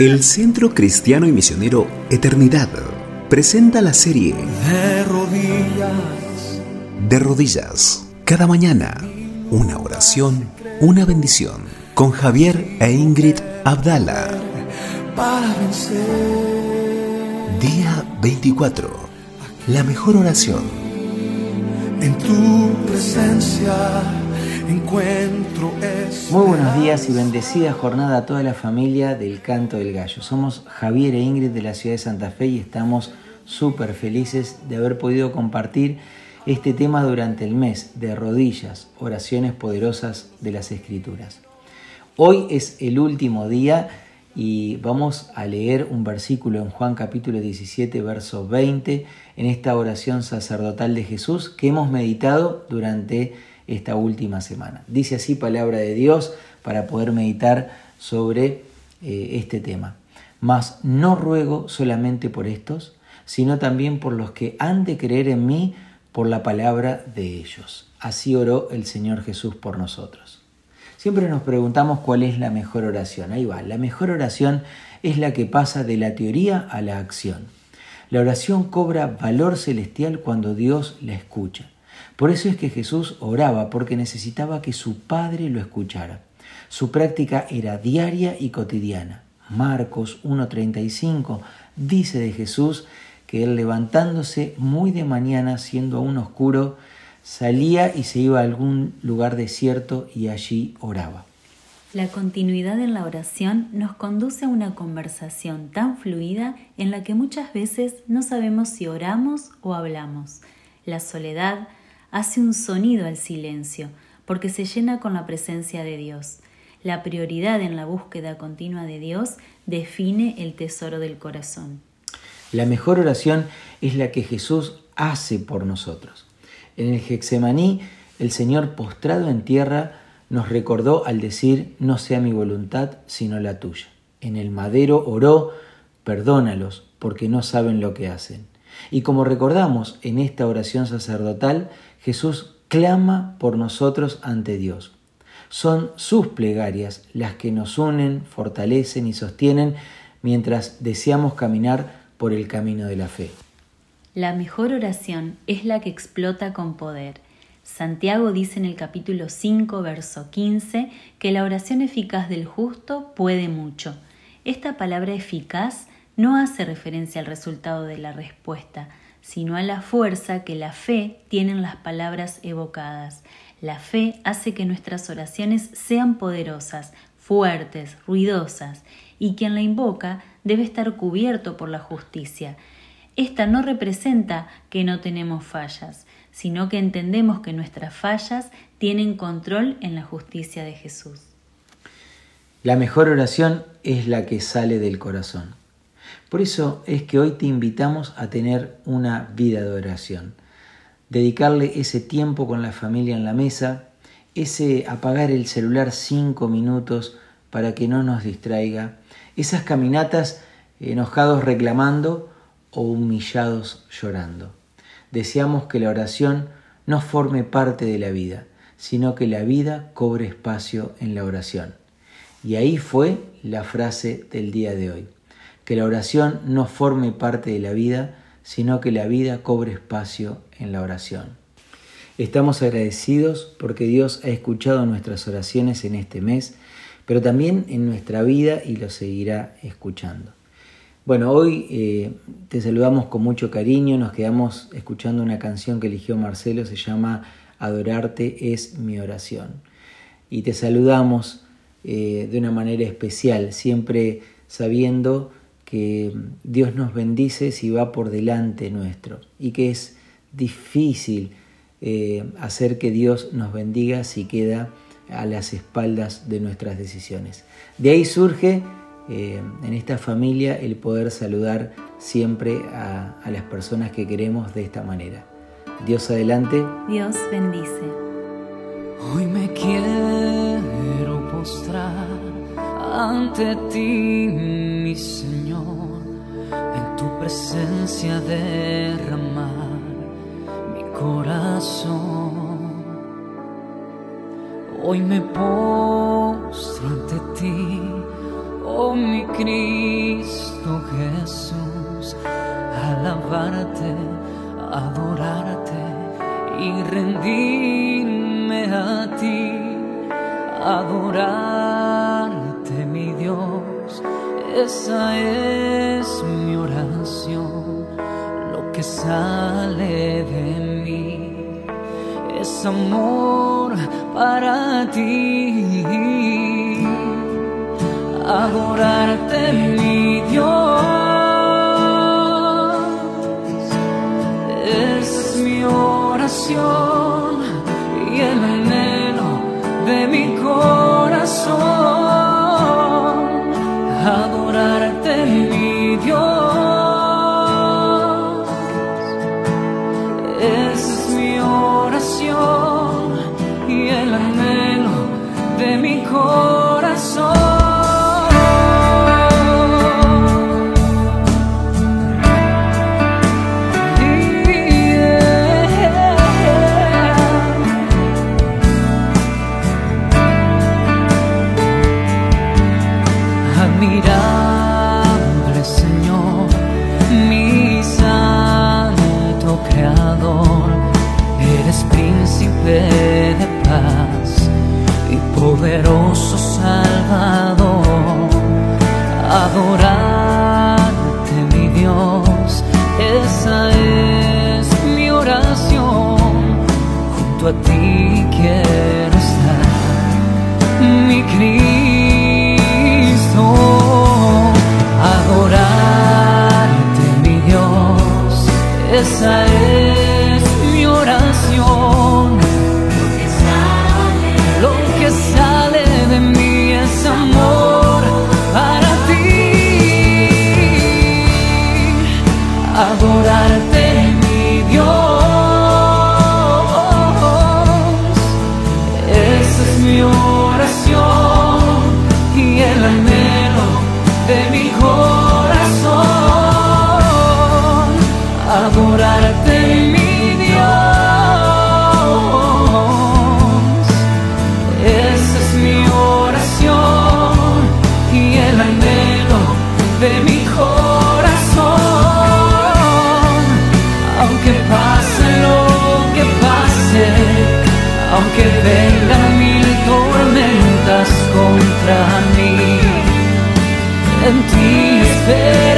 El Centro Cristiano y Misionero Eternidad presenta la serie De rodillas, De Rodillas. Cada mañana, una oración, una bendición. Con Javier e Ingrid Abdala. para vencer. Día 24. La mejor oración. En tu presencia encuentro es. Muy buenos días y bendecida jornada a toda la familia del Canto del Gallo. Somos Javier e Ingrid de la ciudad de Santa Fe y estamos súper felices de haber podido compartir este tema durante el mes de rodillas, oraciones poderosas de las Escrituras. Hoy es el último día y vamos a leer un versículo en Juan capítulo 17, verso 20, en esta oración sacerdotal de Jesús que hemos meditado durante esta última semana. Dice así palabra de Dios para poder meditar sobre eh, este tema. Mas no ruego solamente por estos, sino también por los que han de creer en mí por la palabra de ellos. Así oró el Señor Jesús por nosotros. Siempre nos preguntamos cuál es la mejor oración. Ahí va, la mejor oración es la que pasa de la teoría a la acción. La oración cobra valor celestial cuando Dios la escucha. Por eso es que Jesús oraba, porque necesitaba que su Padre lo escuchara. Su práctica era diaria y cotidiana. Marcos 1.35 dice de Jesús que él levantándose muy de mañana, siendo aún oscuro, salía y se iba a algún lugar desierto y allí oraba. La continuidad en la oración nos conduce a una conversación tan fluida en la que muchas veces no sabemos si oramos o hablamos. La soledad hace un sonido al silencio porque se llena con la presencia de Dios. La prioridad en la búsqueda continua de Dios define el tesoro del corazón. La mejor oración es la que Jesús hace por nosotros. En el Getsemaní, el Señor postrado en tierra nos recordó al decir, no sea mi voluntad, sino la tuya. En el madero oró, perdónalos, porque no saben lo que hacen. Y como recordamos en esta oración sacerdotal, Jesús clama por nosotros ante Dios. Son sus plegarias las que nos unen, fortalecen y sostienen mientras deseamos caminar por el camino de la fe. La mejor oración es la que explota con poder. Santiago dice en el capítulo 5, verso 15, que la oración eficaz del justo puede mucho. Esta palabra eficaz no hace referencia al resultado de la respuesta, sino a la fuerza que la fe tiene en las palabras evocadas. La fe hace que nuestras oraciones sean poderosas, fuertes, ruidosas, y quien la invoca debe estar cubierto por la justicia. Esta no representa que no tenemos fallas, sino que entendemos que nuestras fallas tienen control en la justicia de Jesús. La mejor oración es la que sale del corazón. Por eso es que hoy te invitamos a tener una vida de oración. Dedicarle ese tiempo con la familia en la mesa, ese apagar el celular cinco minutos para que no nos distraiga, esas caminatas enojados reclamando o humillados llorando. Deseamos que la oración no forme parte de la vida, sino que la vida cobre espacio en la oración. Y ahí fue la frase del día de hoy. Que la oración no forme parte de la vida, sino que la vida cobre espacio en la oración. Estamos agradecidos porque Dios ha escuchado nuestras oraciones en este mes, pero también en nuestra vida y lo seguirá escuchando. Bueno, hoy eh, te saludamos con mucho cariño, nos quedamos escuchando una canción que eligió Marcelo, se llama Adorarte es mi oración. Y te saludamos eh, de una manera especial, siempre sabiendo que Dios nos bendice si va por delante nuestro y que es difícil eh, hacer que Dios nos bendiga si queda a las espaldas de nuestras decisiones. De ahí surge eh, en esta familia el poder saludar siempre a, a las personas que queremos de esta manera. Dios adelante. Dios bendice. Hoy me quiero postrar ante ti, mi Señor, en tu presencia derramar mi corazón. Hoy me postro ante ti, oh mi Cristo Jesús, alabarte, adorarte y rendirme a ti, adorar esa es mi oración, lo que sale de mí es amor para ti. Adorarte mi Dios, es mi oración y el anhelo de mi corazón. Esa es mi oración. Lo que sale de mí es amor. vengan mil tormentas contra mí, en ti espero.